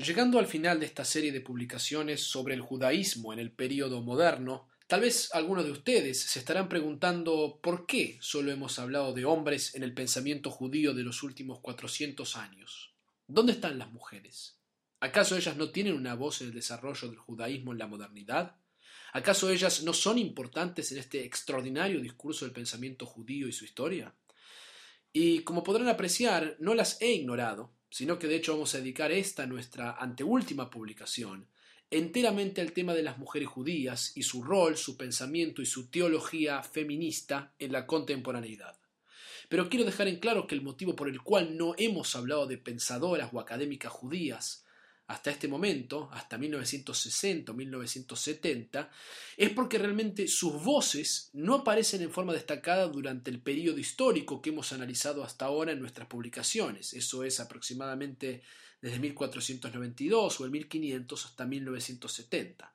Llegando al final de esta serie de publicaciones sobre el judaísmo en el período moderno, tal vez algunos de ustedes se estarán preguntando por qué solo hemos hablado de hombres en el pensamiento judío de los últimos 400 años. ¿Dónde están las mujeres? ¿Acaso ellas no tienen una voz en el desarrollo del judaísmo en la modernidad? ¿Acaso ellas no son importantes en este extraordinario discurso del pensamiento judío y su historia? Y como podrán apreciar, no las he ignorado, sino que de hecho vamos a dedicar esta nuestra anteúltima publicación enteramente al tema de las mujeres judías y su rol, su pensamiento y su teología feminista en la contemporaneidad. Pero quiero dejar en claro que el motivo por el cual no hemos hablado de pensadoras o académicas judías hasta este momento, hasta 1960 o 1970, es porque realmente sus voces no aparecen en forma destacada durante el periodo histórico que hemos analizado hasta ahora en nuestras publicaciones. Eso es aproximadamente desde 1492 o el 1500 hasta 1970.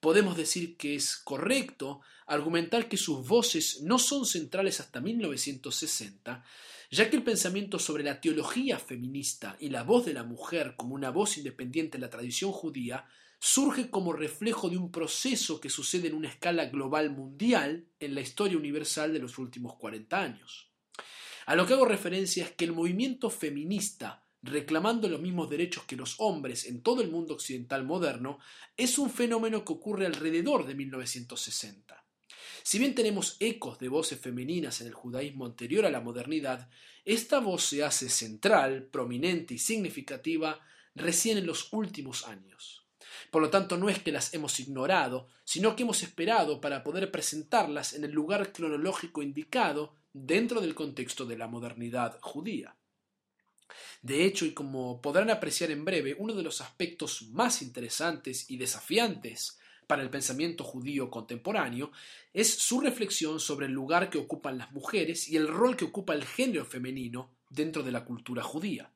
Podemos decir que es correcto argumentar que sus voces no son centrales hasta 1960, ya que el pensamiento sobre la teología feminista y la voz de la mujer como una voz independiente en la tradición judía surge como reflejo de un proceso que sucede en una escala global mundial en la historia universal de los últimos 40 años. A lo que hago referencia es que el movimiento feminista reclamando los mismos derechos que los hombres en todo el mundo occidental moderno, es un fenómeno que ocurre alrededor de 1960. Si bien tenemos ecos de voces femeninas en el judaísmo anterior a la modernidad, esta voz se hace central, prominente y significativa recién en los últimos años. Por lo tanto, no es que las hemos ignorado, sino que hemos esperado para poder presentarlas en el lugar cronológico indicado dentro del contexto de la modernidad judía. De hecho, y como podrán apreciar en breve, uno de los aspectos más interesantes y desafiantes para el pensamiento judío contemporáneo es su reflexión sobre el lugar que ocupan las mujeres y el rol que ocupa el género femenino dentro de la cultura judía.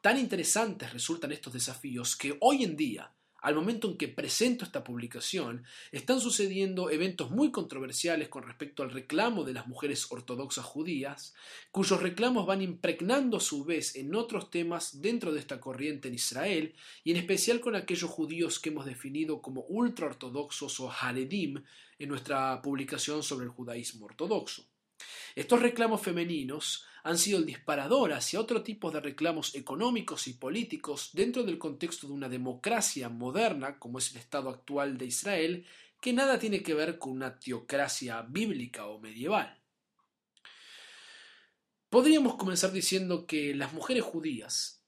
Tan interesantes resultan estos desafíos que hoy en día al momento en que presento esta publicación, están sucediendo eventos muy controversiales con respecto al reclamo de las mujeres ortodoxas judías, cuyos reclamos van impregnando a su vez en otros temas dentro de esta corriente en Israel, y en especial con aquellos judíos que hemos definido como ultraortodoxos o Haredim en nuestra publicación sobre el judaísmo ortodoxo. Estos reclamos femeninos han sido el disparador hacia otro tipo de reclamos económicos y políticos dentro del contexto de una democracia moderna como es el Estado actual de Israel, que nada tiene que ver con una teocracia bíblica o medieval. Podríamos comenzar diciendo que las mujeres judías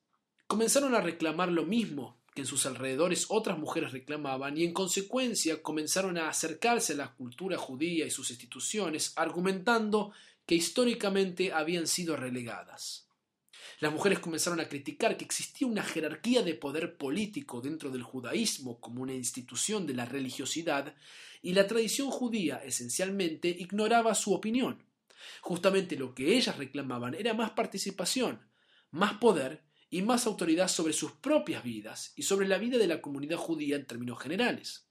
comenzaron a reclamar lo mismo que en sus alrededores otras mujeres reclamaban y en consecuencia comenzaron a acercarse a la cultura judía y sus instituciones argumentando que históricamente habían sido relegadas. Las mujeres comenzaron a criticar que existía una jerarquía de poder político dentro del judaísmo como una institución de la religiosidad y la tradición judía esencialmente ignoraba su opinión. Justamente lo que ellas reclamaban era más participación, más poder y más autoridad sobre sus propias vidas y sobre la vida de la comunidad judía en términos generales.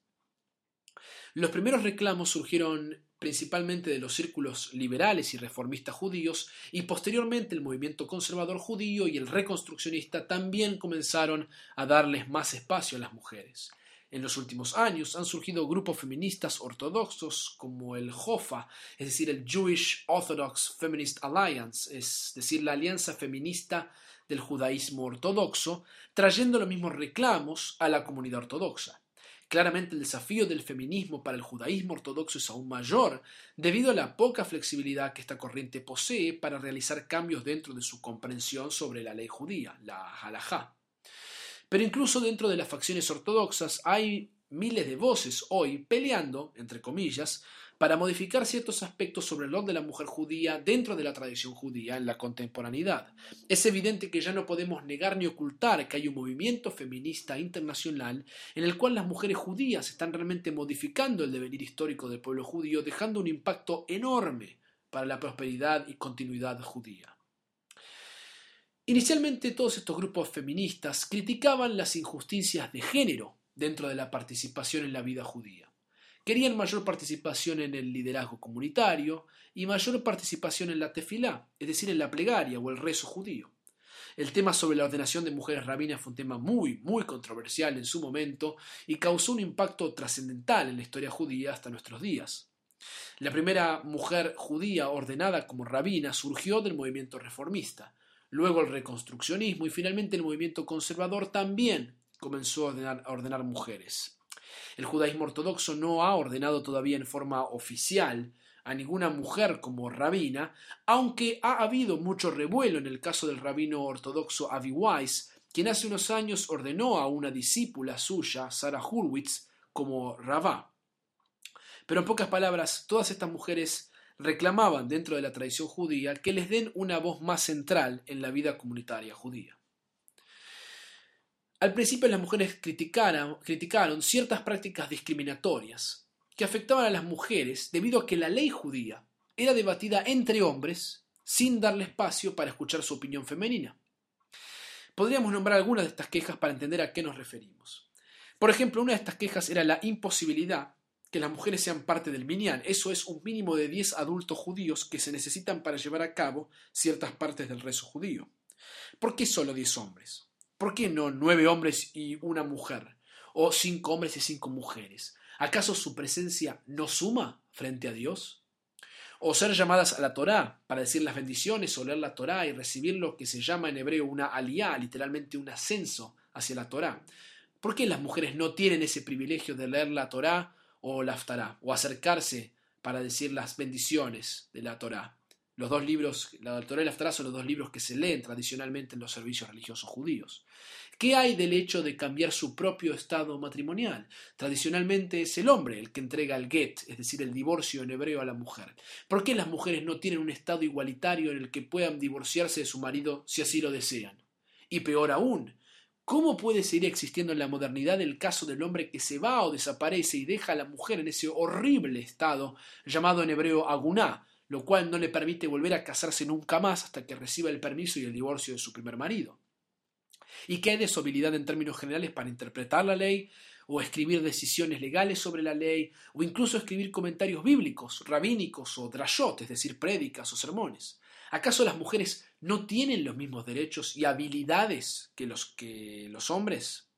Los primeros reclamos surgieron principalmente de los círculos liberales y reformistas judíos, y posteriormente el movimiento conservador judío y el reconstruccionista también comenzaron a darles más espacio a las mujeres. En los últimos años han surgido grupos feministas ortodoxos como el JOFA, es decir, el Jewish Orthodox Feminist Alliance, es decir, la alianza feminista del judaísmo ortodoxo, trayendo los mismos reclamos a la comunidad ortodoxa. Claramente el desafío del feminismo para el judaísmo ortodoxo es aún mayor debido a la poca flexibilidad que esta corriente posee para realizar cambios dentro de su comprensión sobre la ley judía, la halajá. Pero incluso dentro de las facciones ortodoxas hay miles de voces hoy peleando, entre comillas, para modificar ciertos aspectos sobre el rol de la mujer judía dentro de la tradición judía en la contemporaneidad. Es evidente que ya no podemos negar ni ocultar que hay un movimiento feminista internacional en el cual las mujeres judías están realmente modificando el devenir histórico del pueblo judío, dejando un impacto enorme para la prosperidad y continuidad judía. Inicialmente todos estos grupos feministas criticaban las injusticias de género dentro de la participación en la vida judía. Querían mayor participación en el liderazgo comunitario y mayor participación en la tefilá, es decir, en la plegaria o el rezo judío. El tema sobre la ordenación de mujeres rabinas fue un tema muy, muy controversial en su momento y causó un impacto trascendental en la historia judía hasta nuestros días. La primera mujer judía ordenada como rabina surgió del movimiento reformista, luego el reconstruccionismo y finalmente el movimiento conservador también comenzó a ordenar, a ordenar mujeres. El judaísmo ortodoxo no ha ordenado todavía en forma oficial a ninguna mujer como rabina, aunque ha habido mucho revuelo en el caso del rabino ortodoxo Avi Weiss, quien hace unos años ordenó a una discípula suya, Sarah Hurwitz, como rabá. Pero en pocas palabras, todas estas mujeres reclamaban dentro de la tradición judía que les den una voz más central en la vida comunitaria judía. Al principio las mujeres criticaron, ciertas prácticas discriminatorias, que afectaban a las mujeres debido a que la ley judía era debatida entre hombres sin darle espacio para escuchar su opinión femenina. Podríamos nombrar algunas de estas quejas para entender a qué nos referimos. Por ejemplo, una de estas quejas era la imposibilidad que las mujeres sean parte del minyan. Eso es un mínimo de 10 adultos judíos que se necesitan para llevar a cabo ciertas partes del rezo judío. ¿Por qué solo 10 hombres? ¿Por qué no 9 hombres y una mujer? ¿O 5 hombres y 5 mujeres? ¿Acaso su presencia no suma frente a Dios? ¿O ser llamadas a la Torá para decir las bendiciones o leer la Torá y recibir lo que se llama en hebreo una aliyah, literalmente un ascenso hacia la Torá? ¿Por qué las mujeres no tienen ese privilegio de leer la Torá o la Aftará o acercarse para decir las bendiciones de la Torá? Los dos libros, la Torá y la son los dos libros que se leen tradicionalmente en los servicios religiosos judíos. ¿Qué hay del hecho de cambiar su propio estado matrimonial? Tradicionalmente es el hombre el que entrega el get, es decir, el divorcio en hebreo a la mujer. ¿Por qué las mujeres no tienen un estado igualitario en el que puedan divorciarse de su marido si así lo desean? Y peor aún, ¿cómo puede seguir existiendo en la modernidad el caso del hombre que se va o desaparece y deja a la mujer en ese horrible estado llamado en hebreo aguná, lo cual no le permite volver a casarse nunca más hasta que reciba el permiso y el divorcio de su primer marido? y que hay de su habilidad en términos generales para interpretar la ley o escribir decisiones legales sobre la ley o incluso escribir comentarios bíblicos, rabínicos o drashot, es decir, prédicas o sermones. ¿Acaso las mujeres no tienen los mismos derechos y habilidades que los, que los hombres?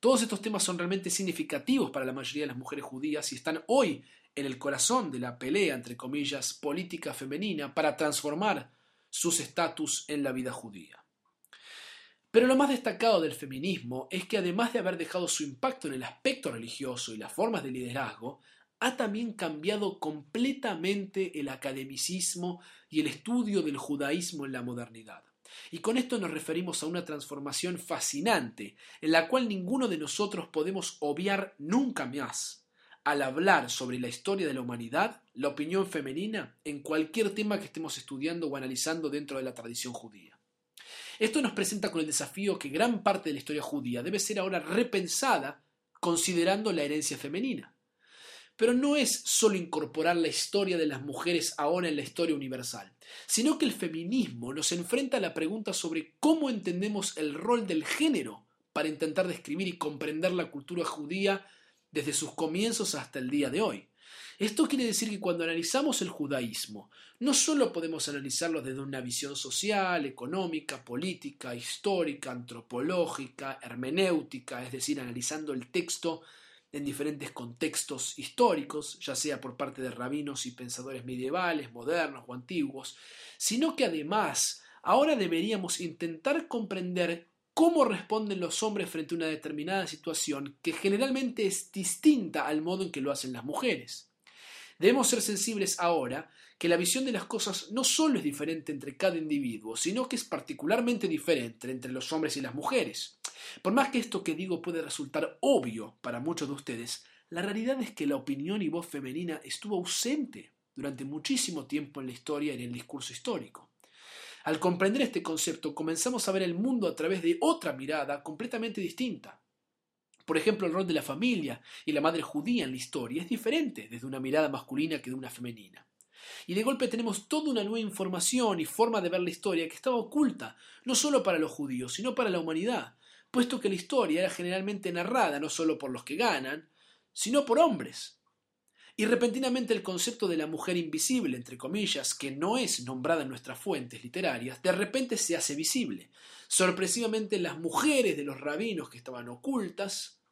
Todos estos temas son realmente significativos para la mayoría de las mujeres judías y están hoy en el corazón de la pelea, entre comillas, política femenina para transformar sus estatus en la vida judía. Pero lo más destacado del feminismo es que además de haber dejado su impacto en el aspecto religioso y las formas de liderazgo, ha también cambiado completamente el academicismo y el estudio del judaísmo en la modernidad. Y con esto nos referimos a una transformación fascinante, en la cual ninguno de nosotros podemos obviar nunca más, al hablar sobre la historia de la humanidad, la opinión femenina en cualquier tema que estemos estudiando o analizando dentro de la tradición judía. Esto nos presenta con el desafío que gran parte de la historia judía debe ser ahora repensada considerando la herencia femenina. Pero no es solo incorporar la historia de las mujeres ahora en la historia universal, sino que el feminismo nos enfrenta a la pregunta sobre cómo entendemos el rol del género para intentar describir y comprender la cultura judía desde sus comienzos hasta el día de hoy. Esto quiere decir que cuando analizamos el judaísmo, no solo podemos analizarlo desde una visión social, económica, política, histórica, antropológica, hermenéutica, es decir, analizando el texto en diferentes contextos históricos, ya sea por parte de rabinos y pensadores medievales, modernos o antiguos, sino que además ahora deberíamos intentar comprender cómo responden los hombres frente a una determinada situación que generalmente es distinta al modo en que lo hacen las mujeres. Debemos ser sensibles ahora que la visión de las cosas no solo es diferente entre cada individuo, sino que es particularmente diferente entre los hombres y las mujeres. Por más que esto que digo puede resultar obvio para muchos de ustedes, la realidad es que la opinión y voz femenina estuvo ausente durante muchísimo tiempo en la historia y en el discurso histórico. Al comprender este concepto, comenzamos a ver el mundo a través de otra mirada completamente distinta. Por ejemplo, el rol de la familia y la madre judía en la historia es diferente desde una mirada masculina que de una femenina. Y de golpe tenemos toda una nueva información y forma de ver la historia que estaba oculta, no solo para los judíos, sino para la humanidad, puesto que la historia era generalmente narrada no solo por los que ganan, sino por hombres. Y repentinamente el concepto de la mujer invisible, entre comillas, que no es nombrada en nuestras fuentes literarias, de repente se hace visible. Sorpresivamente las mujeres de los rabinos que estaban ocultas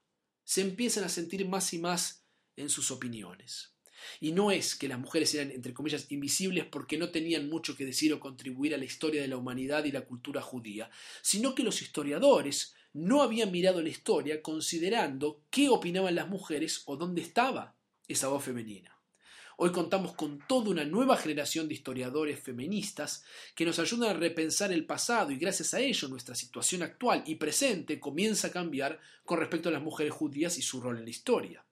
se empiezan a sentir más y más en sus opiniones. Y no es que las mujeres eran, entre comillas, invisibles porque no tenían mucho que decir o contribuir a la historia de la humanidad y la cultura judía, sino que los historiadores no habían mirado la historia considerando qué opinaban las mujeres o dónde estaba esa voz femenina. Hoy contamos con toda una nueva generación de historiadores feministas que nos ayudan a repensar el pasado y gracias a ello nuestra situación actual y presente comienza a cambiar con respecto a las mujeres judías y su rol en la historia.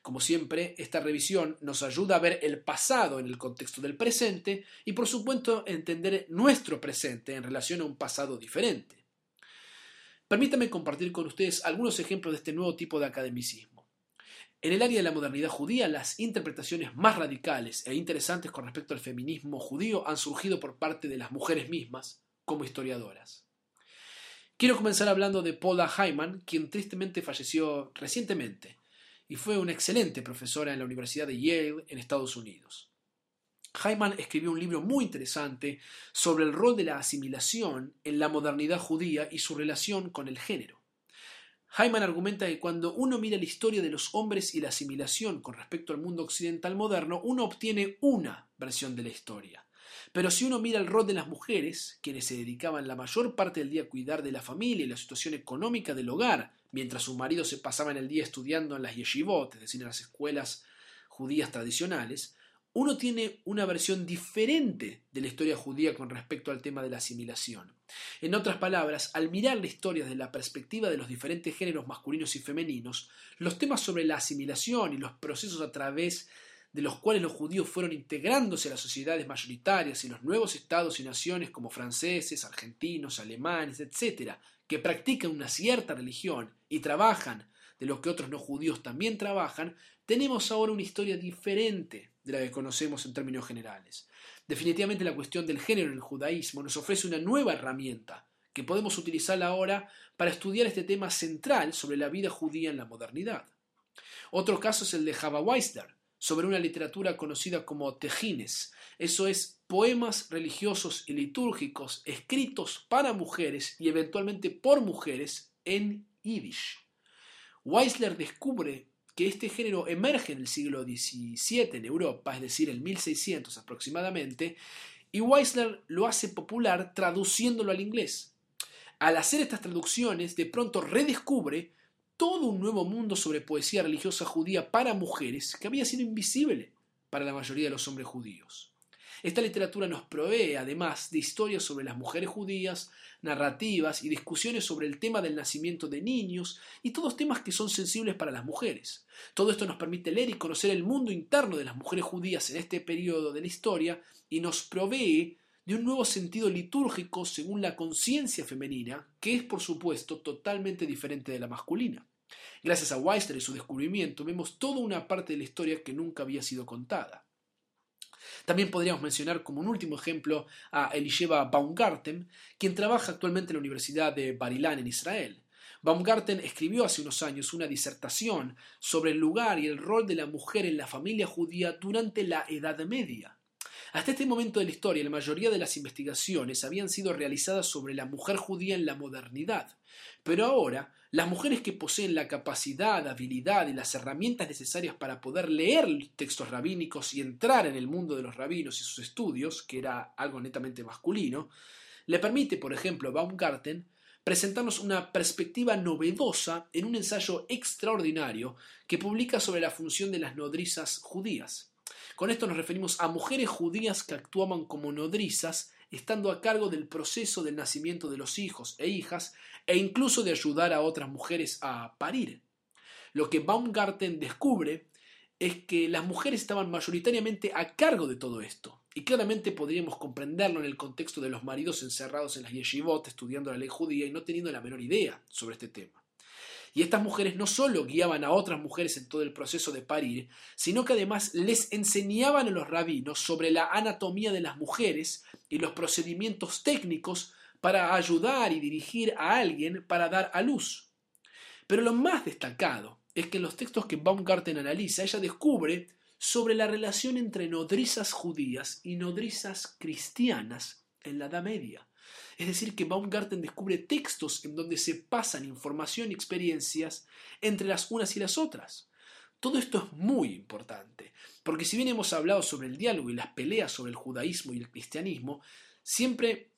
Como siempre, esta revisión nos ayuda a ver el pasado en el contexto del presente y por supuesto entender nuestro presente en relación a un pasado diferente. Permítame compartir con ustedes algunos ejemplos de este nuevo tipo de academicismo. En el área de la modernidad judía, las interpretaciones más radicales e interesantes con respecto al feminismo judío han surgido por parte de las mujeres mismas como historiadoras. Quiero comenzar hablando de Paula Hyman, quien tristemente falleció recientemente y fue una excelente profesora en la Universidad de Yale en Estados Unidos. Hyman escribió un libro muy interesante sobre el rol de la asimilación en la modernidad judía y su relación con el género. Hyman argumenta que cuando uno mira la historia de los hombres y la asimilación con respecto al mundo occidental moderno, uno obtiene una versión de la historia. Pero si uno mira el rol de las mujeres, quienes se dedicaban la mayor parte del día a cuidar de la familia y la situación económica del hogar, mientras sus maridos se pasaban el día estudiando en las yeshivot, es decir, en las escuelas judías tradicionales, uno tiene una versión diferente de la historia judía con respecto al tema de la asimilación. En otras palabras, al mirar la historia desde la perspectiva de los diferentes géneros masculinos y femeninos, los temas sobre la asimilación y los procesos a través de los cuales los judíos fueron integrándose a las sociedades mayoritarias y los nuevos estados y naciones como franceses, argentinos, alemanes, etc., que practican una cierta religión y trabajan de lo que otros no judíos también trabajan, tenemos ahora una historia diferente de la que conocemos en términos generales. Definitivamente la cuestión del género en el judaísmo nos ofrece una nueva herramienta que podemos utilizar ahora para estudiar este tema central sobre la vida judía en la modernidad. Otro caso es el de Java Weisler, sobre una literatura conocida como tejines, eso es, poemas religiosos y litúrgicos escritos para mujeres y eventualmente por mujeres en yiddish. Weisler descubre que este género emerge en el siglo XVII en Europa, es decir, en 1600 aproximadamente, y Weisler lo hace popular traduciéndolo al inglés. Al hacer estas traducciones, de pronto redescubre todo un nuevo mundo sobre poesía religiosa judía para mujeres que había sido invisible para la mayoría de los hombres judíos. Esta literatura nos provee además de historias sobre las mujeres judías, narrativas y discusiones sobre el tema del nacimiento de niños y todos temas que son sensibles para las mujeres. Todo esto nos permite leer y conocer el mundo interno de las mujeres judías en este periodo de la historia y nos provee de un nuevo sentido litúrgico según la conciencia femenina, que es por supuesto totalmente diferente de la masculina. Gracias a Weisler y su descubrimiento vemos toda una parte de la historia que nunca había sido contada. También podríamos mencionar como un último ejemplo a Elisheva Baumgarten, quien trabaja actualmente en la Universidad de Barilán en Israel. Baumgarten escribió hace unos años una disertación sobre el lugar y el rol de la mujer en la familia judía durante la Edad Media. Hasta este momento de la historia, la mayoría de las investigaciones habían sido realizadas sobre la mujer judía en la modernidad, pero ahora las mujeres que poseen la capacidad, habilidad y las herramientas necesarias para poder leer textos rabínicos y entrar en el mundo de los rabinos y sus estudios, que era algo netamente masculino, le permite, por ejemplo, a Baumgarten presentarnos una perspectiva novedosa en un ensayo extraordinario que publica sobre la función de las nodrizas judías. Con esto nos referimos a mujeres judías que actuaban como nodrizas estando a cargo del proceso del nacimiento de los hijos e hijas e incluso de ayudar a otras mujeres a parir. Lo que Baumgarten descubre es que las mujeres estaban mayoritariamente a cargo de todo esto, y claramente podríamos comprenderlo en el contexto de los maridos encerrados en las yeshivot estudiando la ley judía y no teniendo la menor idea sobre este tema. Y estas mujeres no solo guiaban a otras mujeres en todo el proceso de parir, sino que además les enseñaban a los rabinos sobre la anatomía de las mujeres y los procedimientos técnicos para ayudar y dirigir a alguien para dar a luz. Pero lo más destacado es que en los textos que Baumgarten analiza, ella descubre sobre la relación entre nodrizas judías y nodrizas cristianas en la Edad Media. Es decir, que Baumgarten descubre textos en donde se pasan información y experiencias entre las unas y las otras. Todo esto es muy importante, porque si bien hemos hablado sobre el diálogo y las peleas sobre el judaísmo y el cristianismo, siempre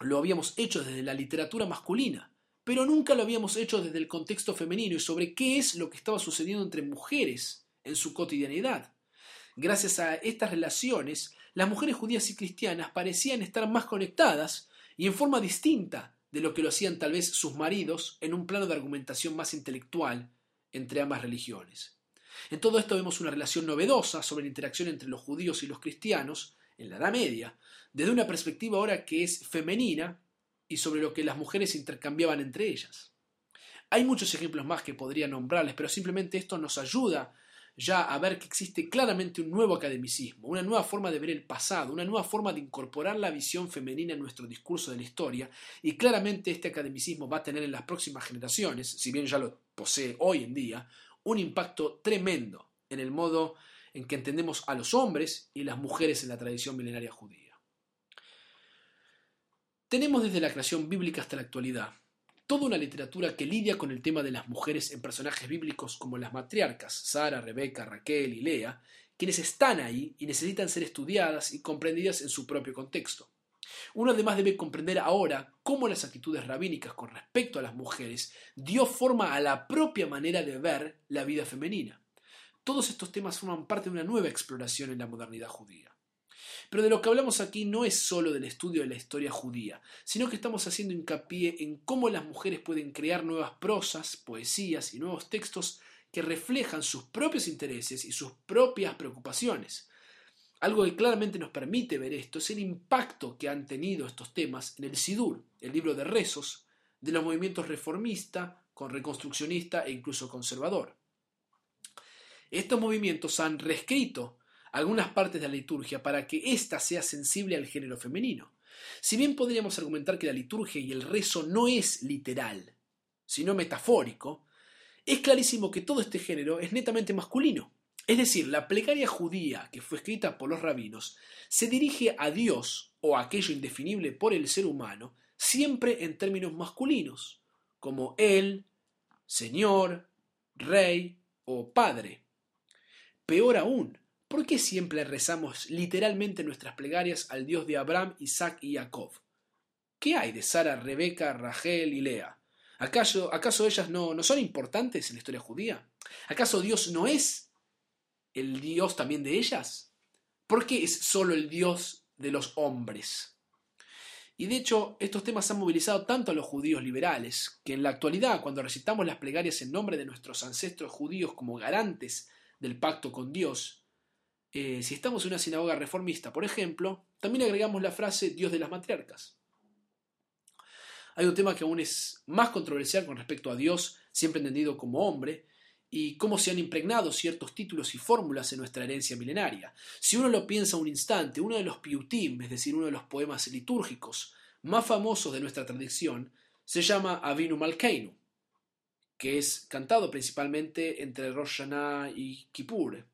lo habíamos hecho desde la literatura masculina, pero nunca lo habíamos hecho desde el contexto femenino y sobre qué es lo que estaba sucediendo entre mujeres en su cotidianidad. Gracias a estas relaciones, las mujeres judías y cristianas parecían estar más conectadas y en forma distinta de lo que lo hacían tal vez sus maridos en un plano de argumentación más intelectual entre ambas religiones. En todo esto vemos una relación novedosa sobre la interacción entre los judíos y los cristianos en la Edad Media, desde una perspectiva ahora que es femenina y sobre lo que las mujeres intercambiaban entre ellas. Hay muchos ejemplos más que podría nombrarles, pero simplemente esto nos ayuda ya a ver que existe claramente un nuevo academicismo, una nueva forma de ver el pasado, una nueva forma de incorporar la visión femenina en nuestro discurso de la historia, y claramente este academicismo va a tener en las próximas generaciones, si bien ya lo posee hoy en día, un impacto tremendo en el modo en que entendemos a los hombres y las mujeres en la tradición milenaria judía. Tenemos desde la creación bíblica hasta la actualidad toda una literatura que lidia con el tema de las mujeres en personajes bíblicos como las matriarcas, Sara, Rebeca, Raquel y Lea, quienes están ahí y necesitan ser estudiadas y comprendidas en su propio contexto. Uno además debe comprender ahora cómo las actitudes rabínicas con respecto a las mujeres dio forma a la propia manera de ver la vida femenina. Todos estos temas forman parte de una nueva exploración en la modernidad judía. Pero de lo que hablamos aquí no es solo del estudio de la historia judía, sino que estamos haciendo hincapié en cómo las mujeres pueden crear nuevas prosas, poesías y nuevos textos que reflejan sus propios intereses y sus propias preocupaciones. Algo que claramente nos permite ver esto es el impacto que han tenido estos temas en el Sidur, el libro de rezos, de los movimientos reformista, con reconstruccionista e incluso conservador. Estos movimientos han reescrito algunas partes de la liturgia para que ésta sea sensible al género femenino. Si bien podríamos argumentar que la liturgia y el rezo no es literal, sino metafórico, es clarísimo que todo este género es netamente masculino. Es decir, la plegaria judía que fue escrita por los rabinos se dirige a Dios o a aquello indefinible por el ser humano siempre en términos masculinos, como Él, Señor, Rey o Padre. Peor aún, ¿Por qué siempre rezamos literalmente nuestras plegarias al Dios de Abraham, Isaac y Jacob? ¿Qué hay de Sara, Rebeca, Rachel y Lea? ¿Acaso, acaso ellas no, no son importantes en la historia judía? ¿Acaso Dios no es el Dios también de ellas? ¿Por qué es solo el Dios de los hombres? Y de hecho, estos temas han movilizado tanto a los judíos liberales, que en la actualidad, cuando recitamos las plegarias en nombre de nuestros ancestros judíos como garantes del pacto con Dios, eh, si estamos en una sinagoga reformista, por ejemplo, también agregamos la frase Dios de las matriarcas. Hay un tema que aún es más controversial con respecto a Dios, siempre entendido como hombre, y cómo se han impregnado ciertos títulos y fórmulas en nuestra herencia milenaria. Si uno lo piensa un instante, uno de los piutim, es decir, uno de los poemas litúrgicos más famosos de nuestra tradición, se llama Avinu Malkeinu, que es cantado principalmente entre Rosh y Kippur,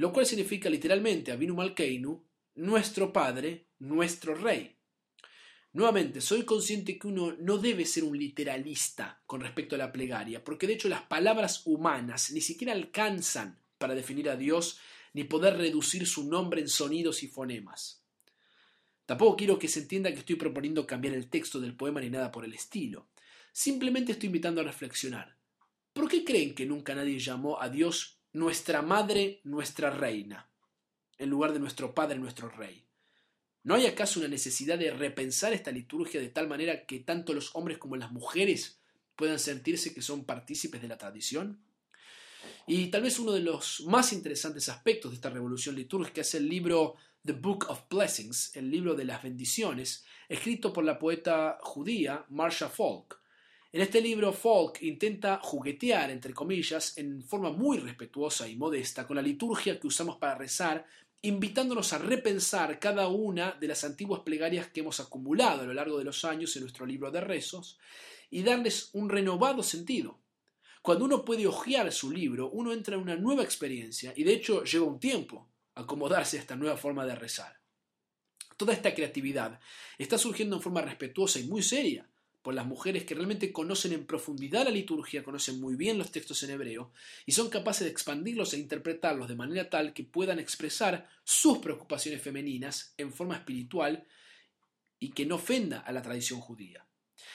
lo cual significa literalmente Avinu Malkeinu, nuestro Padre, nuestro Rey. Nuevamente, soy consciente que uno no debe ser un literalista con respecto a la plegaria, porque de hecho las palabras humanas ni siquiera alcanzan para definir a Dios ni poder reducir su nombre en sonidos y fonemas. Tampoco quiero que se entienda que estoy proponiendo cambiar el texto del poema ni nada por el estilo. Simplemente estoy invitando a reflexionar. ¿Por qué creen que nunca nadie llamó a Dios nuestra madre, nuestra reina, en lugar de nuestro padre, nuestro rey. ¿No hay acaso una necesidad de repensar esta liturgia de tal manera que tanto los hombres como las mujeres puedan sentirse que son partícipes de la tradición? Y tal vez uno de los más interesantes aspectos de esta revolución litúrgica es el libro The Book of Blessings, el libro de las bendiciones, escrito por la poeta judía Marsha Falk, en este libro, Falk intenta juguetear, entre comillas, en forma muy respetuosa y modesta con la liturgia que usamos para rezar, invitándonos a repensar cada una de las antiguas plegarias que hemos acumulado a lo largo de los años en nuestro libro de rezos y darles un renovado sentido. Cuando uno puede hojear su libro, uno entra en una nueva experiencia y de hecho lleva un tiempo acomodarse a esta nueva forma de rezar. Toda esta creatividad está surgiendo en forma respetuosa y muy seria por las mujeres que realmente conocen en profundidad la liturgia, conocen muy bien los textos en hebreo y son capaces de expandirlos e interpretarlos de manera tal que puedan expresar sus preocupaciones femeninas en forma espiritual y que no ofenda a la tradición judía.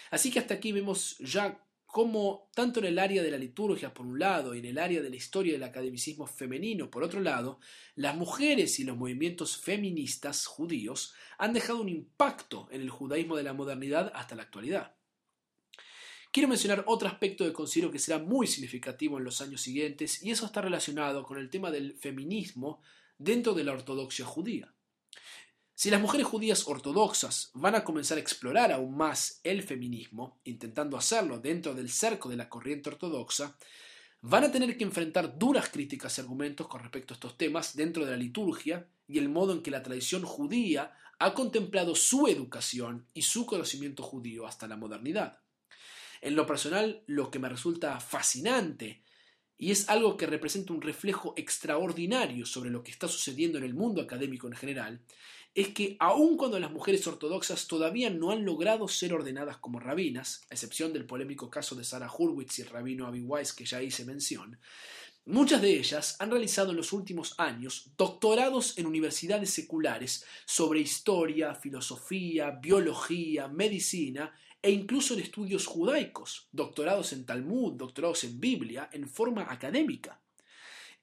Así que hasta aquí vemos ya cómo, tanto en el área de la liturgia por un lado y en el área de la historia del academicismo femenino por otro lado, las mujeres y los movimientos feministas judíos han dejado un impacto en el judaísmo de la modernidad hasta la actualidad. Quiero mencionar otro aspecto que considero que será muy significativo en los años siguientes y eso está relacionado con el tema del feminismo dentro de la ortodoxia judía. Si las mujeres judías ortodoxas van a comenzar a explorar aún más el feminismo, intentando hacerlo dentro del cerco de la corriente ortodoxa, van a tener que enfrentar duras críticas y argumentos con respecto a estos temas dentro de la liturgia y el modo en que la tradición judía ha contemplado su educación y su conocimiento judío hasta la modernidad. En lo personal, lo que me resulta fascinante y es algo que representa un reflejo extraordinario sobre lo que está sucediendo en el mundo académico en general, es que aun cuando las mujeres ortodoxas todavía no han logrado ser ordenadas como rabinas, a excepción del polémico caso de Sarah Hurwitz y el rabino Avi Weiss que ya hice mención, muchas de ellas han realizado en los últimos años doctorados en universidades seculares sobre historia, filosofía, biología, medicina e incluso en estudios judaicos, doctorados en Talmud, doctorados en Biblia, en forma académica.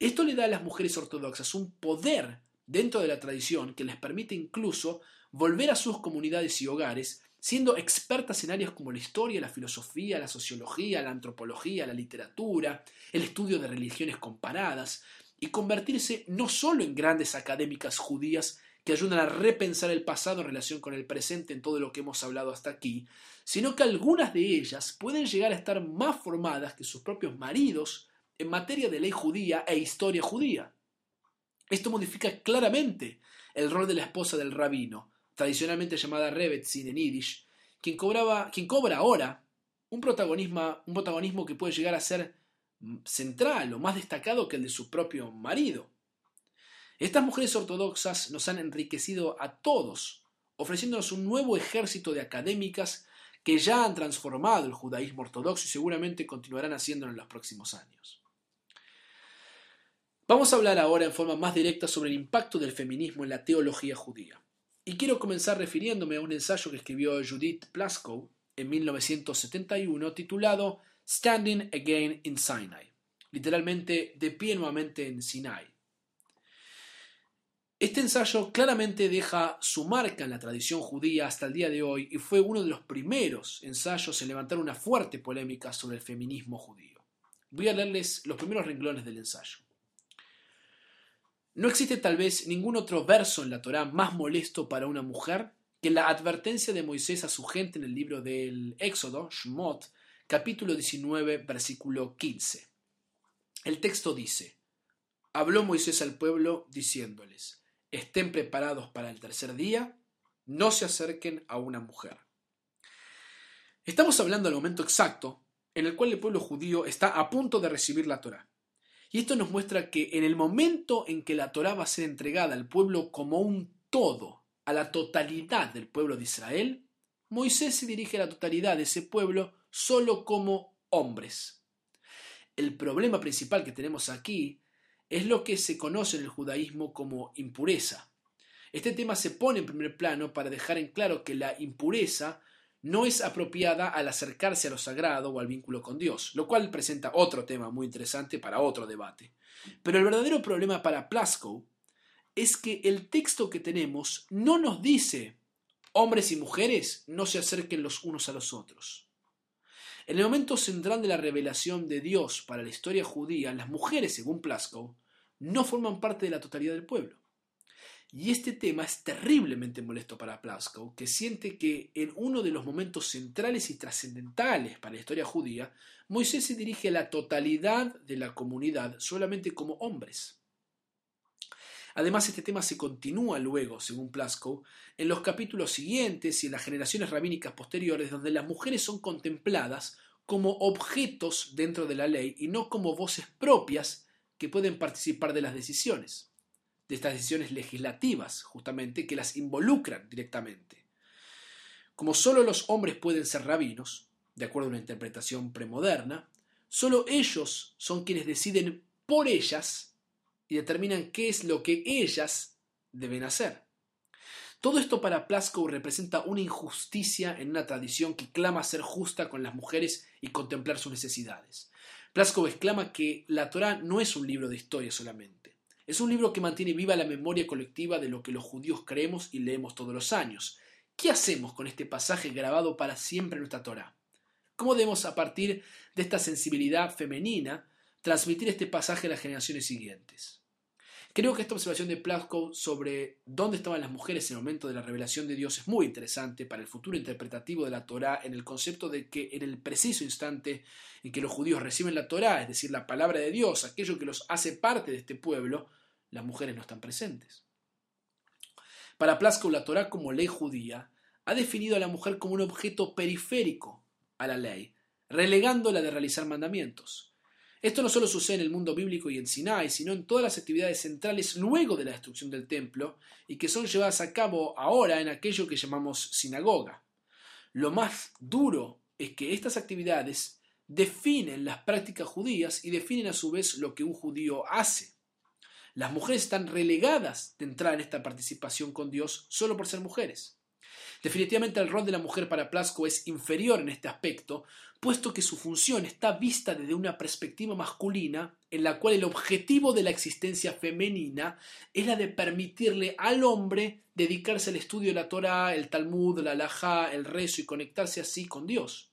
Esto le da a las mujeres ortodoxas un poder dentro de la tradición que les permite incluso volver a sus comunidades y hogares siendo expertas en áreas como la historia, la filosofía, la sociología, la antropología, la literatura, el estudio de religiones comparadas, y convertirse no solo en grandes académicas judías que ayudan a repensar el pasado en relación con el presente en todo lo que hemos hablado hasta aquí, sino que algunas de ellas pueden llegar a estar más formadas que sus propios maridos en materia de ley judía e historia judía. Esto modifica claramente el rol de la esposa del rabino, tradicionalmente llamada Rebetzin en Yiddish, quien, quien cobra ahora un protagonismo, un protagonismo que puede llegar a ser central o más destacado que el de su propio marido. Estas mujeres ortodoxas nos han enriquecido a todos, ofreciéndonos un nuevo ejército de académicas que ya han transformado el judaísmo ortodoxo y seguramente continuarán haciéndolo en los próximos años. Vamos a hablar ahora en forma más directa sobre el impacto del feminismo en la teología judía. Y quiero comenzar refiriéndome a un ensayo que escribió Judith Plaskow en 1971 titulado Standing Again in Sinai, literalmente de pie nuevamente en Sinai. Este ensayo claramente deja su marca en la tradición judía hasta el día de hoy y fue uno de los primeros ensayos en levantar una fuerte polémica sobre el feminismo judío. Voy a leerles los primeros renglones del ensayo. No existe tal vez ningún otro verso en la Torá más molesto para una mujer que la advertencia de Moisés a su gente en el libro del Éxodo, Shmot, capítulo 19, versículo 15. El texto dice, Habló Moisés al pueblo diciéndoles, estén preparados para el tercer día, no se acerquen a una mujer. Estamos hablando del momento exacto en el cual el pueblo judío está a punto de recibir la Torá. Y esto nos muestra que en el momento en que la Torá va a ser entregada al pueblo como un todo, a la totalidad del pueblo de Israel, Moisés se dirige a la totalidad de ese pueblo solo como hombres. El problema principal que tenemos aquí es lo que se conoce en el judaísmo como impureza. Este tema se pone en primer plano para dejar en claro que la impureza no es apropiada al acercarse a lo sagrado o al vínculo con Dios, lo cual presenta otro tema muy interesante para otro debate. Pero el verdadero problema para Plaskow es que el texto que tenemos no nos dice hombres y mujeres no se acerquen los unos a los otros. En el momento central de la revelación de Dios para la historia judía, las mujeres, según Plaskow, no forman parte de la totalidad del pueblo. Y este tema es terriblemente molesto para Plaskow, que siente que en uno de los momentos centrales y trascendentales para la historia judía, Moisés se dirige a la totalidad de la comunidad solamente como hombres. Además, este tema se continúa luego, según Plaskow, en los capítulos siguientes y en las generaciones rabínicas posteriores, donde las mujeres son contempladas como objetos dentro de la ley y no como voces propias que pueden participar de las decisiones, de estas decisiones legislativas, justamente, que las involucran directamente. Como solo los hombres pueden ser rabinos, de acuerdo a una interpretación premoderna, solo ellos son quienes deciden por ellas y determinan qué es lo que ellas deben hacer. Todo esto para Plaskow representa una injusticia en una tradición que clama ser justa con las mujeres y contemplar sus necesidades. Plaskow exclama que la Torá no es un libro de historia solamente. Es un libro que mantiene viva la memoria colectiva de lo que los judíos creemos y leemos todos los años. ¿Qué hacemos con este pasaje grabado para siempre en nuestra Torá? ¿Cómo debemos, a partir de esta sensibilidad femenina, transmitir este pasaje a las generaciones siguientes? Creo que esta observación de Plaskow sobre dónde estaban las mujeres en el momento de la revelación de Dios es muy interesante para el futuro interpretativo de la Torá en el concepto de que en el preciso instante en que los judíos reciben la Torá, es decir, la palabra de Dios, aquello que los hace parte de este pueblo, las mujeres no están presentes. Para Plaskow, la Torá como ley judía ha definido a la mujer como un objeto periférico a la ley, relegándola de realizar mandamientos. Esto no solo sucede en el mundo bíblico y en Sinai, sino en todas las actividades centrales luego de la destrucción del templo y que son llevadas a cabo ahora en aquello que llamamos sinagoga. Lo más duro es que estas actividades definen las prácticas judías y definen a su vez lo que un judío hace. Las mujeres están relegadas de entrar en esta participación con Dios solo por ser mujeres. Definitivamente el rol de la mujer para Plasco es inferior en este aspecto, puesto que su función está vista desde una perspectiva masculina, en la cual el objetivo de la existencia femenina es la de permitirle al hombre dedicarse al estudio de la Torah, el Talmud, la Alajá, el rezo y conectarse así con Dios.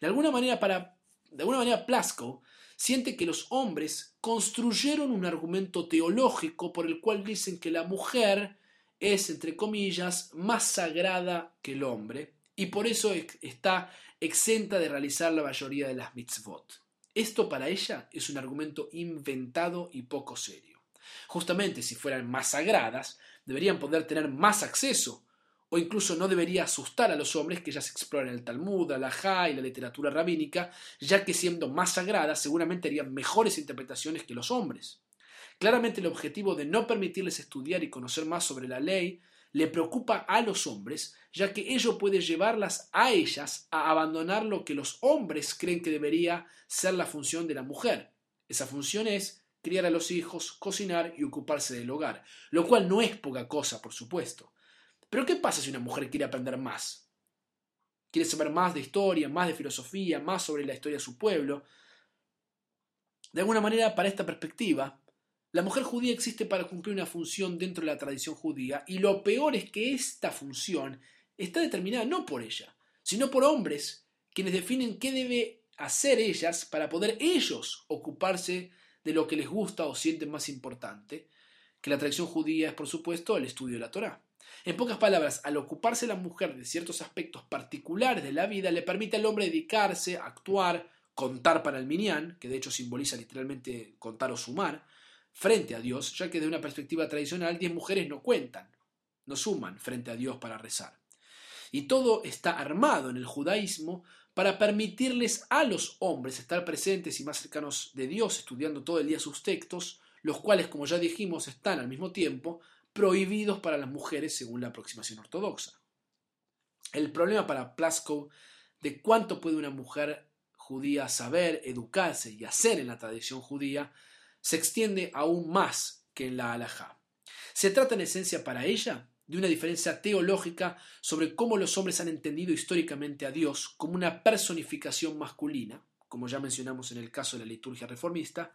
De alguna manera, para, de alguna manera Plasco siente que los hombres construyeron un argumento teológico por el cual dicen que la mujer es, entre comillas, más sagrada que el hombre y por eso está exenta de realizar la mayoría de las mitzvot. Esto para ella es un argumento inventado y poco serio. Justamente si fueran más sagradas, deberían poder tener más acceso, o incluso no debería asustar a los hombres que ellas exploren el Talmud, la Alajá y la literatura rabínica, ya que siendo más sagradas seguramente harían mejores interpretaciones que los hombres. Claramente el objetivo de no permitirles estudiar y conocer más sobre la ley le preocupa a los hombres, ya que ello puede llevarlas a ellas a abandonar lo que los hombres creen que debería ser la función de la mujer. Esa función es criar a los hijos, cocinar y ocuparse del hogar, lo cual no es poca cosa, por supuesto. Pero ¿qué pasa si una mujer quiere aprender más? Quiere saber más de historia, más de filosofía, más sobre la historia de su pueblo. De alguna manera, para esta perspectiva, la mujer judía existe para cumplir una función dentro de la tradición judía y lo peor es que esta función está determinada no por ella, sino por hombres, quienes definen qué debe hacer ellas para poder ellos ocuparse de lo que les gusta o sienten más importante, que la tradición judía es por supuesto el estudio de la Torá. En pocas palabras, al ocuparse la mujer de ciertos aspectos particulares de la vida, le permite al hombre dedicarse, actuar, contar para el minyan, que de hecho simboliza literalmente contar o sumar, frente a Dios, ya que de una perspectiva tradicional diez mujeres no cuentan, no suman frente a Dios para rezar. Y todo está armado en el judaísmo para permitirles a los hombres estar presentes y más cercanos de Dios, estudiando todo el día sus textos, los cuales, como ya dijimos, están al mismo tiempo prohibidos para las mujeres según la aproximación ortodoxa. El problema para Plaskow de cuánto puede una mujer judía saber, educarse y hacer en la tradición judía se extiende aún más que en la halajá. Se trata en esencia para ella de una diferencia teológica sobre cómo los hombres han entendido históricamente a Dios como una personificación masculina, como ya mencionamos en el caso de la liturgia reformista,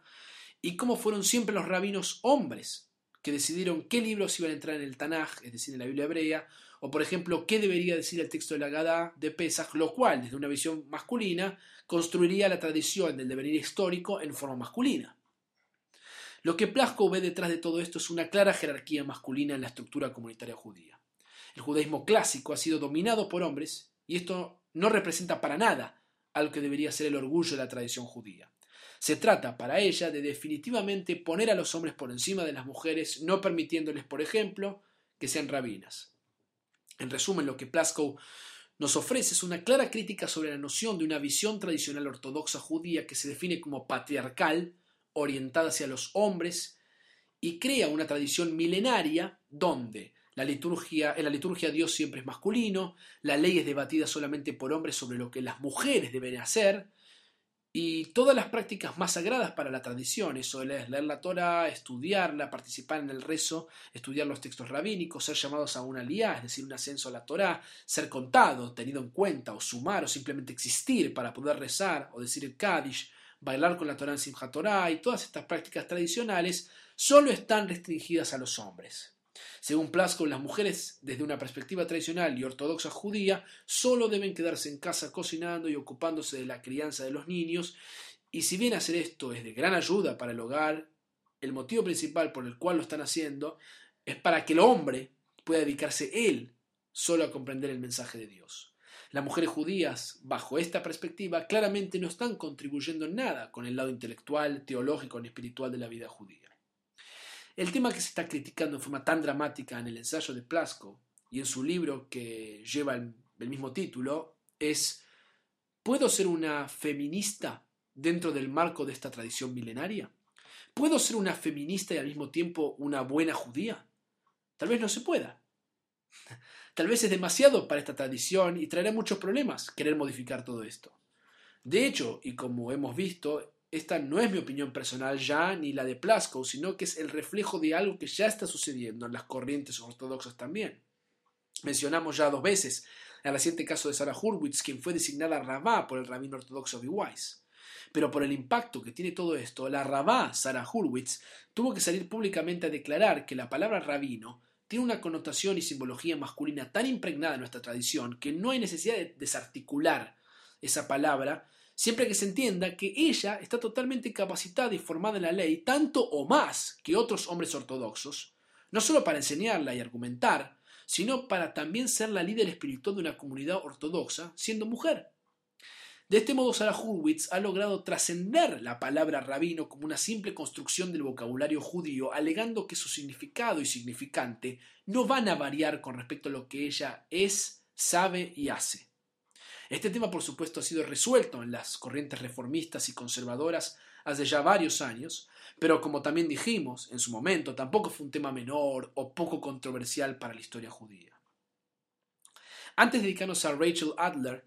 y cómo fueron siempre los rabinos hombres que decidieron qué libros iban a entrar en el Tanaj, es decir, en la Biblia hebrea, o por ejemplo, qué debería decir el texto de la Gadá de Pesach, lo cual, desde una visión masculina, construiría la tradición del devenir histórico en forma masculina. Lo que Plasko ve detrás de todo esto es una clara jerarquía masculina en la estructura comunitaria judía. El judaísmo clásico ha sido dominado por hombres y esto no representa para nada algo que debería ser el orgullo de la tradición judía. Se trata para ella de definitivamente poner a los hombres por encima de las mujeres, no permitiéndoles, por ejemplo, que sean rabinas. En resumen, lo que Plaskow nos ofrece es una clara crítica sobre la noción de una visión tradicional ortodoxa judía que se define como patriarcal, orientada hacia los hombres, y crea una tradición milenaria donde la liturgia, en la liturgia Dios siempre es masculino, la ley es debatida solamente por hombres sobre lo que las mujeres deben hacer, y todas las prácticas más sagradas para la tradición, eso es leer la Torah, estudiarla, participar en el rezo, estudiar los textos rabínicos, ser llamados a una liá, es decir, un ascenso a la Torah, ser contado, tenido en cuenta, o sumar, o simplemente existir para poder rezar, o decir el Kaddish, bailar con la Torah en Simchat y todas estas prácticas tradicionales solo están restringidas a los hombres. Según Plasko, las mujeres, desde una perspectiva tradicional y ortodoxa judía, solo deben quedarse en casa cocinando y ocupándose de la crianza de los niños, y si bien hacer esto es de gran ayuda para el hogar, el motivo principal por el cual lo están haciendo es para que el hombre pueda dedicarse él solo a comprender el mensaje de Dios. Las mujeres judías, bajo esta perspectiva, claramente no están contribuyendo en nada con el lado intelectual, teológico y espiritual de la vida judía. El tema que se está criticando en forma tan dramática en el ensayo de Plasko y en su libro que lleva el, mismo título es ¿Puedo ser una feminista dentro del marco de esta tradición milenaria? ¿Puedo ser una feminista y al mismo tiempo una buena judía? Tal vez no se pueda. Tal vez es demasiado para esta tradición y traerá muchos problemas querer modificar todo esto. De hecho, y como hemos visto, esta no es mi opinión personal ya, ni la de Plasko, sino que es el reflejo de algo que ya está sucediendo en las corrientes ortodoxas también. Mencionamos ya dos veces el reciente caso de Sarah Hurwitz, quien fue designada rabá por el rabino ortodoxo B. Weiss. Pero por el impacto que tiene todo esto, la rabá Sarah Hurwitz tuvo que salir públicamente a declarar que la palabra rabino tiene una connotación y simbología masculina tan impregnada en nuestra tradición que no hay necesidad de desarticular esa palabra siempre que se entienda que ella está totalmente capacitada y formada en la ley, tanto o más que otros hombres ortodoxos, no solo para enseñarla y argumentar, sino para también ser la líder espiritual de una comunidad ortodoxa, siendo mujer. De este modo, Sarah Hurwitz ha logrado trascender la palabra rabino como una simple construcción del vocabulario judío, alegando que su significado y significante no van a variar con respecto a lo que ella es, sabe y hace. Este tema, por supuesto, ha sido resuelto en las corrientes reformistas y conservadoras hace ya varios años, pero como también dijimos en su momento, tampoco fue un tema menor o poco controversial para la historia judía. Antes de dedicarnos a Rachel Adler,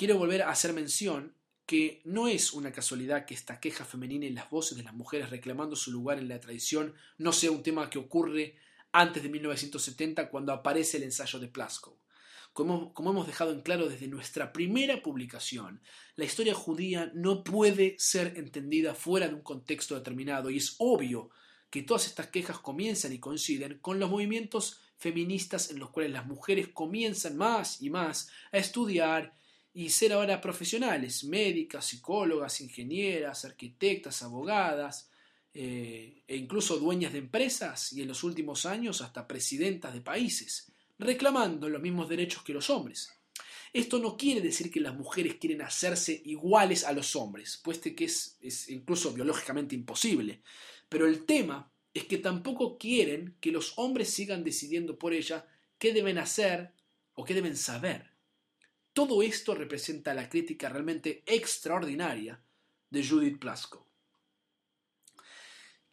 quiero volver a hacer mención que no es una casualidad que esta queja femenina y las voces de las mujeres reclamando su lugar en la tradición no sea un tema que ocurre antes de 1970 cuando aparece el ensayo de Plaskow. Como, hemos dejado en claro desde nuestra primera publicación, la historia judía no puede ser entendida fuera de un contexto determinado y es obvio que todas estas quejas comienzan y coinciden con los movimientos feministas en los cuales las mujeres comienzan más y más a estudiar y ser ahora profesionales, médicas, psicólogas, ingenieras, arquitectas, abogadas, eh, e incluso dueñas de empresas y en los últimos años hasta presidentas de países reclamando los mismos derechos que los hombres. Esto no quiere decir que las mujeres quieren hacerse iguales a los hombres, puesto que es, es incluso biológicamente imposible. Pero el tema es que tampoco quieren que los hombres sigan decidiendo por ellas qué deben hacer o qué deben saber. Todo esto representa la crítica realmente extraordinaria de Judith Plasko.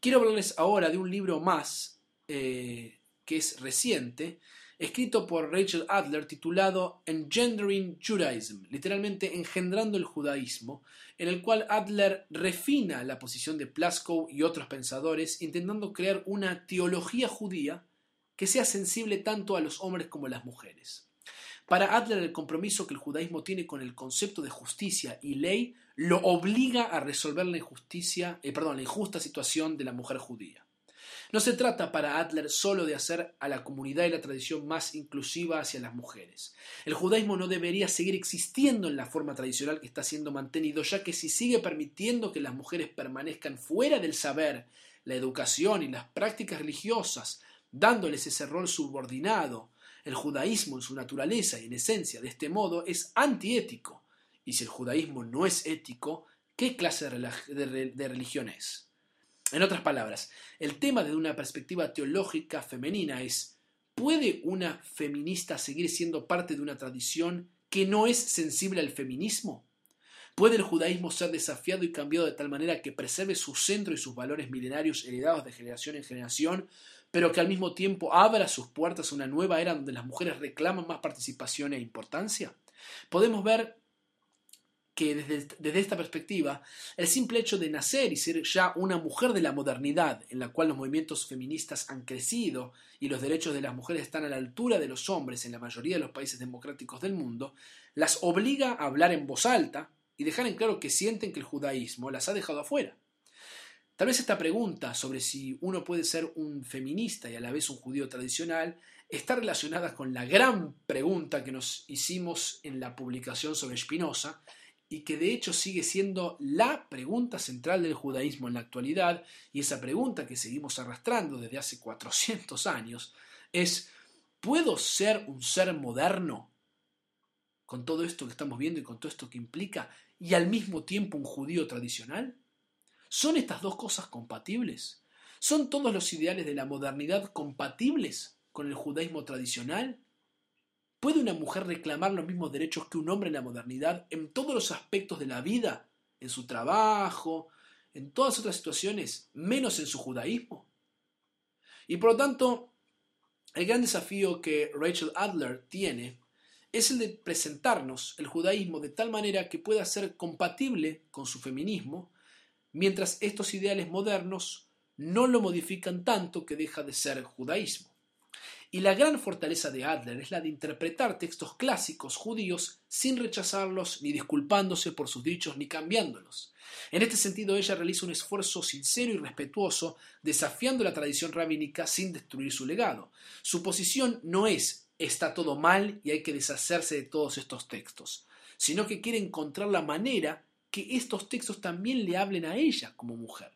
Quiero hablarles ahora de un libro más eh, que es reciente, escrito por Rachel Adler titulado Engendering Judaism, literalmente engendrando el judaísmo, en el cual Adler refina la posición de Plaskow y otros pensadores intentando crear una teología judía que sea sensible tanto a los hombres como a las mujeres. Para Adler el compromiso que el judaísmo tiene con el concepto de justicia y ley lo obliga a resolver la injusticia, eh, perdón, la injusta situación de la mujer judía. No se trata para Adler solo de hacer a la comunidad y la tradición más inclusiva hacia las mujeres. El judaísmo no debería seguir existiendo en la forma tradicional que está siendo mantenido, ya que si sigue permitiendo que las mujeres permanezcan fuera del saber, la educación y las prácticas religiosas, dándoles ese rol subordinado, el judaísmo en su naturaleza y en esencia de este modo es antiético. Y si el judaísmo no es ético, ¿qué clase de religión es? En otras palabras, el tema desde una perspectiva teológica femenina es, ¿puede una feminista seguir siendo parte de una tradición que no es sensible al feminismo? ¿Puede el judaísmo ser desafiado y cambiado de tal manera que preserve su centro y sus valores milenarios heredados de generación en generación, pero que al mismo tiempo abra sus puertas a una nueva era donde las mujeres reclaman más participación e importancia? Podemos ver que desde, esta perspectiva, el simple hecho de nacer y ser ya una mujer de la modernidad, en la cual los movimientos feministas han crecido y los derechos de las mujeres están a la altura de los hombres en la mayoría de los países democráticos del mundo, las obliga a hablar en voz alta y dejar en claro que sienten que el judaísmo las ha dejado afuera. Tal vez esta pregunta sobre si uno puede ser un feminista y a la vez un judío tradicional está relacionada con la gran pregunta que nos hicimos en la publicación sobre Spinoza y que de hecho sigue siendo la pregunta central del judaísmo en la actualidad, y esa pregunta que seguimos arrastrando desde hace 400 años, es, ¿puedo ser un ser moderno con todo esto que estamos viendo y con todo esto que implica, y al mismo tiempo un judío tradicional? ¿Son estas dos cosas compatibles? ¿Son todos los ideales de la modernidad compatibles con el judaísmo tradicional? ¿Puede una mujer reclamar los mismos derechos que un hombre en la modernidad en todos los aspectos de la vida, en su trabajo, en todas otras situaciones, menos en su judaísmo? Y por lo tanto, el gran desafío que Rachel Adler tiene es el de presentarnos el judaísmo de tal manera que pueda ser compatible con su feminismo, mientras estos ideales modernos no lo modifican tanto que deja de ser judaísmo. Y la gran fortaleza de Adler es la de interpretar textos clásicos judíos sin rechazarlos, ni disculpándose por sus dichos, ni cambiándolos. En este sentido, ella realiza un esfuerzo sincero y respetuoso, desafiando la tradición rabínica sin destruir su legado. Su posición no es está todo mal y hay que deshacerse de todos estos textos, sino que quiere encontrar la manera que estos textos también le hablen a ella como mujer.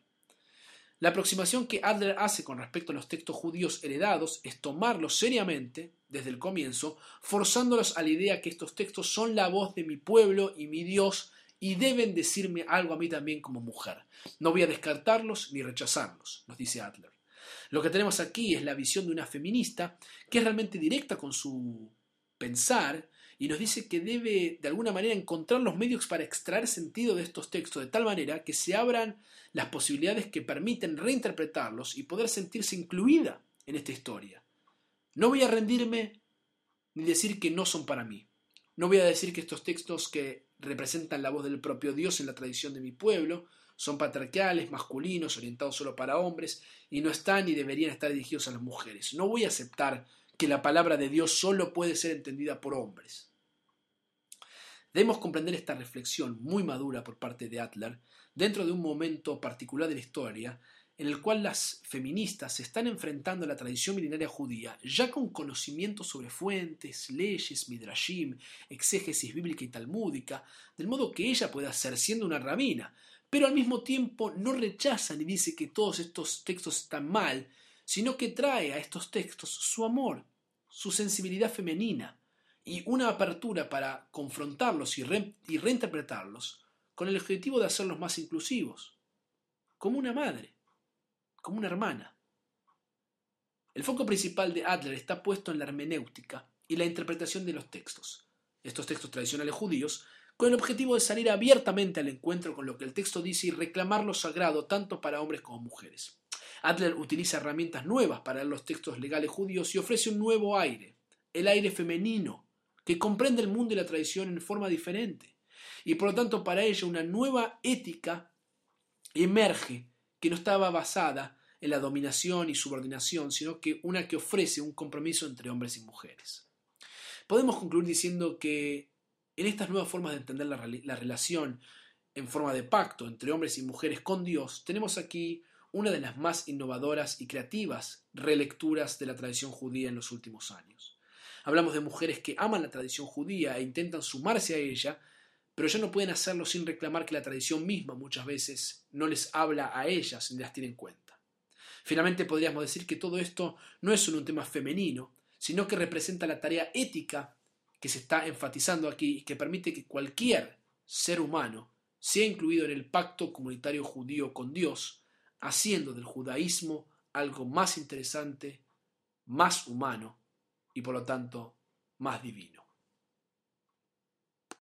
La aproximación que Adler hace con respecto a los textos judíos heredados es tomarlos seriamente desde el comienzo, forzándolos a la idea que estos textos son la voz de mi pueblo y mi Dios y deben decirme algo a mí también como mujer. No voy a descartarlos ni rechazarlos, nos dice Adler. Lo que tenemos aquí es la visión de una feminista que es realmente directa con su pensar y nos dice que debe de alguna manera encontrar los medios para extraer sentido de estos textos de tal manera que se abran las posibilidades que permiten reinterpretarlos y poder sentirse incluida en esta historia. No voy a rendirme ni decir que no son para mí. No voy a decir que estos textos que representan la voz del propio Dios en la tradición de mi pueblo son patriarcales, masculinos, orientados solo para hombres y no están ni deberían estar dirigidos a las mujeres. No voy a aceptar que la palabra de Dios solo puede ser entendida por hombres. Debemos comprender esta reflexión muy madura por parte de Adler dentro de un momento particular de la historia en el cual las feministas se están enfrentando a la tradición milenaria judía ya con conocimiento sobre fuentes, leyes, midrashim, exégesis bíblica y talmúdica, del modo que ella puede hacer siendo una rabina, pero al mismo tiempo no rechaza ni dice que todos estos textos están mal, sino que trae a estos textos su amor, su sensibilidad femenina, y una apertura para confrontarlos y, reinterpretarlos con el objetivo de hacerlos más inclusivos, como una madre, como una hermana. El foco principal de Adler está puesto en la hermenéutica y la interpretación de los textos, estos textos tradicionales judíos, con el objetivo de salir abiertamente al encuentro con lo que el texto dice y reclamar lo sagrado tanto para hombres como mujeres. Adler utiliza herramientas nuevas para los textos legales judíos y ofrece un nuevo aire, el aire femenino, que comprende el mundo y la tradición en forma diferente. Y por lo tanto para ella una nueva ética emerge que no estaba basada en la dominación y subordinación, sino que una que ofrece un compromiso entre hombres y mujeres. Podemos concluir diciendo que en estas nuevas formas de entender la, la relación en forma de pacto entre hombres y mujeres con Dios, tenemos aquí una de las más innovadoras y creativas relecturas de la tradición judía en los últimos años. Hablamos de mujeres que aman la tradición judía e intentan sumarse a ella, pero ya no pueden hacerlo sin reclamar que la tradición misma muchas veces no les habla a ellas ni las tiene en cuenta. Finalmente podríamos decir que todo esto no es solo un tema femenino, sino que representa la tarea ética que se está enfatizando aquí y que permite que cualquier ser humano sea incluido en el pacto comunitario judío con Dios, haciendo del judaísmo algo más interesante, más humano y por lo tanto más divino.